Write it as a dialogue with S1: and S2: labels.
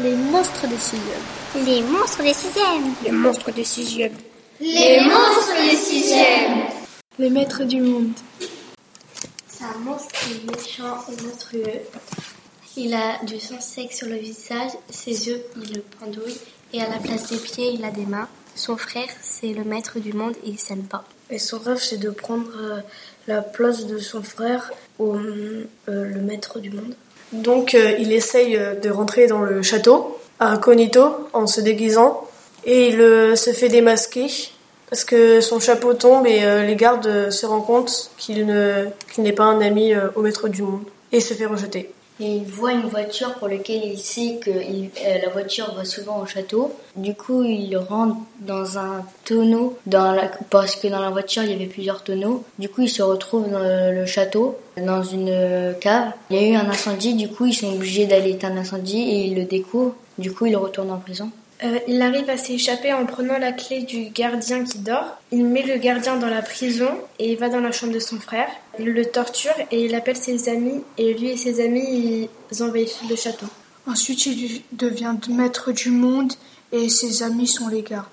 S1: Les monstres des sixièmes.
S2: Les monstres des sixièmes.
S1: Les monstres des sixièmes.
S3: Les monstres des sixièmes.
S1: Les maîtres du monde.
S4: C'est un monstre qui est méchant et monstrueux. Il a du sang sec sur le visage, ses yeux, il le pendouille, et à la place des pieds, il a des mains. Son frère, c'est le maître du monde et il s'aime pas.
S1: Et son rêve, c'est de prendre euh, la place de son frère au euh, le maître du monde.
S5: Donc euh, il essaye euh, de rentrer dans le château, incognito, en se déguisant, et il euh, se fait démasquer parce que son chapeau tombe et les gardes se rendent compte qu'il ne qu'il n'est pas un ami au maître du monde et se fait rejeter.
S6: Et il voit une voiture pour laquelle il sait que euh, la voiture va souvent au château. Du coup, il rentre dans un tonneau dans parce que dans la voiture il y avait plusieurs tonneaux. Du coup, il se retrouve dans le, le château, dans une euh, cave. Il y a eu un incendie. Du coup, ils sont obligés d'aller éteindre l'incendie et il le découvre. Du coup, il retourne en prison.
S7: Euh, il arrive à s'échapper en prenant la clé du gardien qui dort. Il met le gardien dans la prison et va dans la chambre de son frère. Il le torture et il appelle ses amis et lui et ses amis ils envahissent le château.
S1: Ensuite, il devient maître du monde et ses amis sont les gardes.